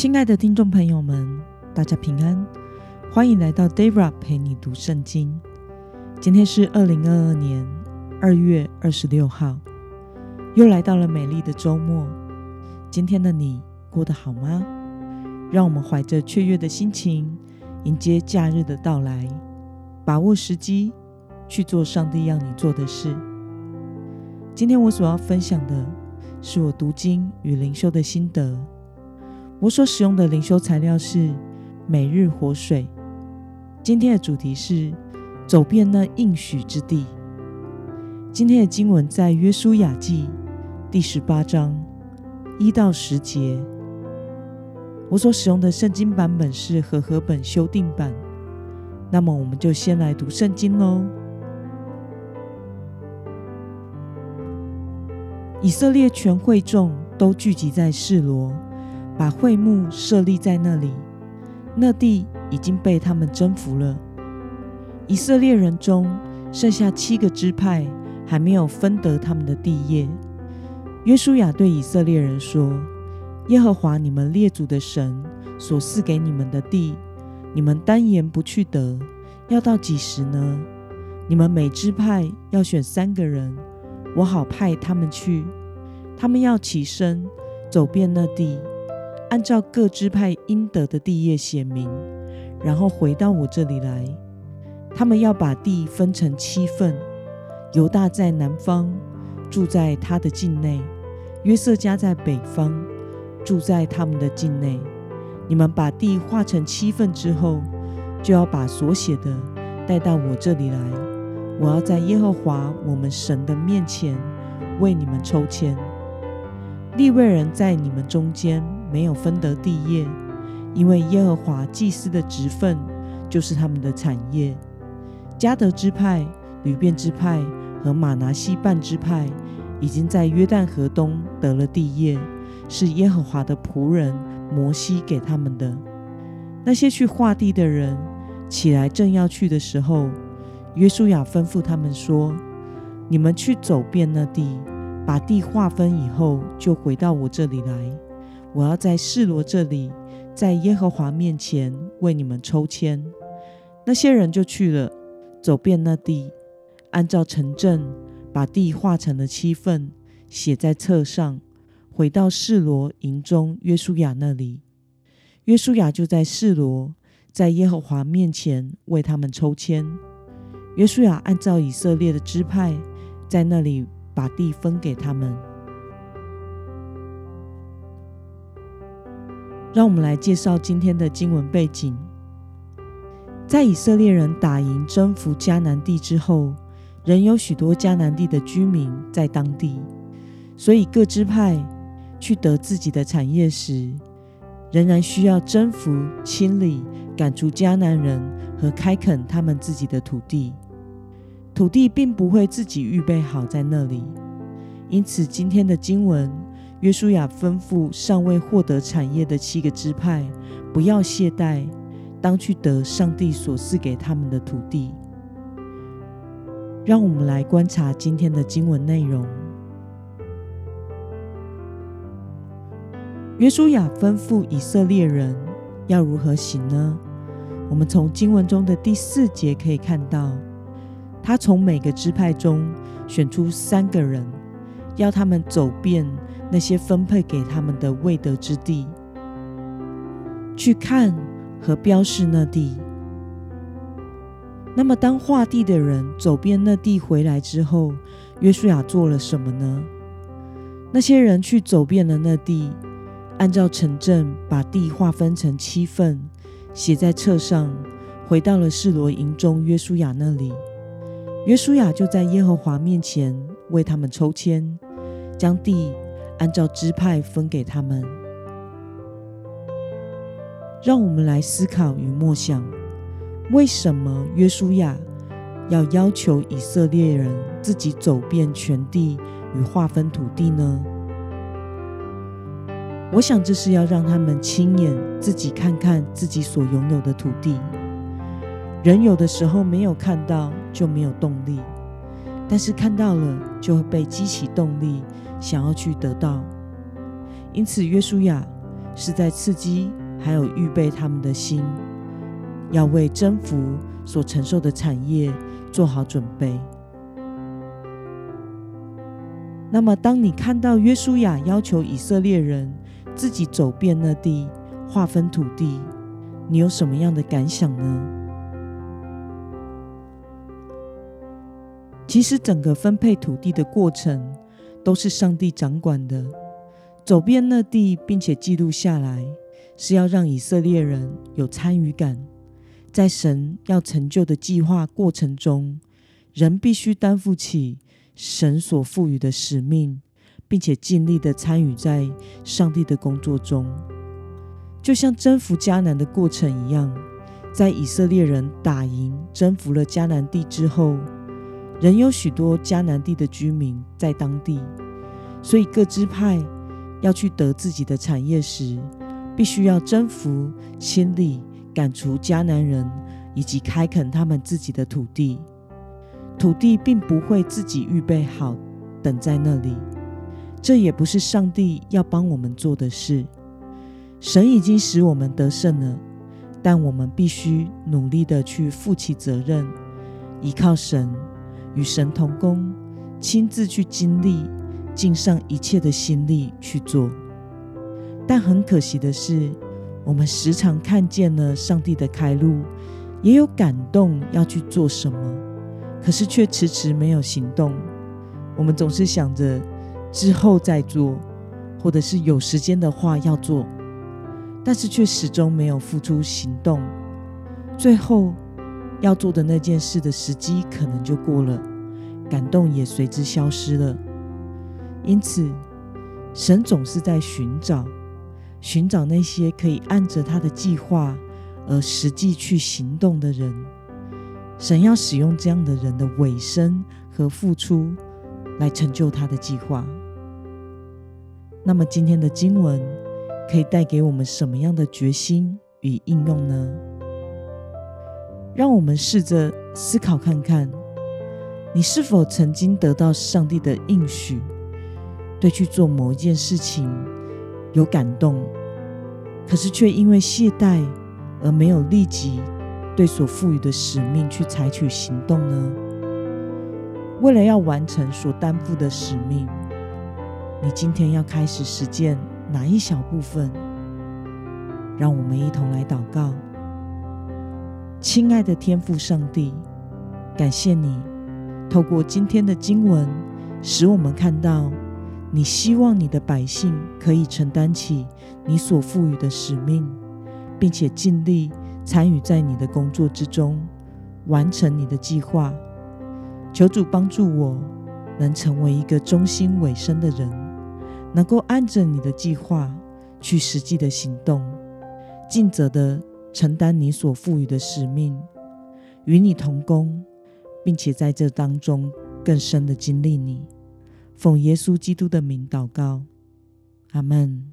亲爱的听众朋友们，大家平安，欢迎来到 Debra 陪你读圣经。今天是二零二二年二月二十六号，又来到了美丽的周末。今天的你过得好吗？让我们怀着雀跃的心情，迎接假日的到来，把握时机去做上帝要你做的事。今天我所要分享的是我读经与灵修的心得。我所使用的灵修材料是每日活水。今天的主题是走遍那应许之地。今天的经文在约书亚记第十八章一到十节。我所使用的圣经版本是和合本修订版。那么，我们就先来读圣经喽。以色列全会众都聚集在示罗。把会幕设立在那里，那地已经被他们征服了。以色列人中剩下七个支派还没有分得他们的地业。约书亚对以色列人说：“耶和华你们列祖的神所赐给你们的地，你们单言不去得，要到几时呢？你们每支派要选三个人，我好派他们去，他们要起身走遍那地。”按照各支派应得的地业写明，然后回到我这里来。他们要把地分成七份，犹大在南方，住在他的境内；约瑟家在北方，住在他们的境内。你们把地划成七份之后，就要把所写的带到我这里来。我要在耶和华我们神的面前为你们抽签。利未人在你们中间。没有分得地业，因为耶和华祭司的职分就是他们的产业。迦得支派、吕便支派和玛拿西半支派已经在约旦河东得了地业，是耶和华的仆人摩西给他们的。那些去划地的人起来正要去的时候，约书亚吩咐他们说：“你们去走遍那地，把地划分以后，就回到我这里来。”我要在示罗这里，在耶和华面前为你们抽签。那些人就去了，走遍那地，按照城镇把地划成了七份，写在册上，回到示罗营中约书亚那里。约书亚就在示罗，在耶和华面前为他们抽签。约书亚按照以色列的支派，在那里把地分给他们。让我们来介绍今天的经文背景。在以色列人打赢征服迦南地之后，仍有许多迦南地的居民在当地，所以各支派去得自己的产业时，仍然需要征服、清理、赶出迦南人和开垦他们自己的土地。土地并不会自己预备好在那里，因此今天的经文。约书亚吩咐尚未获得产业的七个支派，不要懈怠，当去得上帝所赐给他们的土地。让我们来观察今天的经文内容。约书亚吩咐以色列人要如何行呢？我们从经文中的第四节可以看到，他从每个支派中选出三个人，要他们走遍。那些分配给他们的未得之地，去看和标示那地。那么，当划地的人走遍那地回来之后，约书亚做了什么呢？那些人去走遍了那地，按照城镇把地划分成七份，写在册上，回到了示罗营中约书亚那里。约书亚就在耶和华面前为他们抽签，将地。按照支派分给他们，让我们来思考与默想：为什么约书亚要要求以色列人自己走遍全地与划分土地呢？我想这是要让他们亲眼自己看看自己所拥有的土地。人有的时候没有看到就没有动力，但是看到了就会被激起动力。想要去得到，因此约书亚是在刺激还有预备他们的心，要为征服所承受的产业做好准备。那么，当你看到约书亚要求以色列人自己走遍那地，划分土地，你有什么样的感想呢？其实，整个分配土地的过程都是上帝掌管的。走遍那地，并且记录下来，是要让以色列人有参与感。在神要成就的计划过程中，人必须担负起神所赋予的使命，并且尽力的参与在上帝的工作中。就像征服迦南的过程一样，在以色列人打赢、征服了迦南地之后，仍有许多迦南地的居民在当地，所以各支派要去得自己的产业时，必须要征服、清理、赶除迦南人，以及开垦他们自己的土地。土地并不会自己预备好，等在那里，这也不是上帝要帮我们做的事。神已经使我们得胜了，但我们必须努力的去负起责任，依靠神，与神同工，亲自去经历，尽上一切的心力去做。但很可惜的是，我们时常看见了上帝的开路，也有感动要去做什么，可是却迟迟没有行动。我们总是想着之后再做，或者是有时间的话要做。但是却始终没有付出行动，最后要做的那件事的时机可能就过了，感动也随之消失了。因此，神总是在寻找，寻找那些可以按着他的计划而实际去行动的人。神要使用这样的人的委身和付出，来成就他的计划。那么今天的经文。可以带给我们什么样的决心与应用呢？让我们试着思考看看，你是否曾经得到上帝的应许，对去做某一件事情有感动，可是却因为懈怠而没有立即对所赋予的使命去采取行动呢？为了要完成所担负的使命，你今天要开始实践。哪一小部分？让我们一同来祷告。亲爱的天父上帝，感谢你透过今天的经文，使我们看到你希望你的百姓可以承担起你所赋予的使命，并且尽力参与在你的工作之中，完成你的计划。求主帮助我，能成为一个忠心委身的人。能够按着你的计划去实际的行动，尽责的承担你所赋予的使命，与你同工，并且在这当中更深的经历你。奉耶稣基督的名祷告，阿门。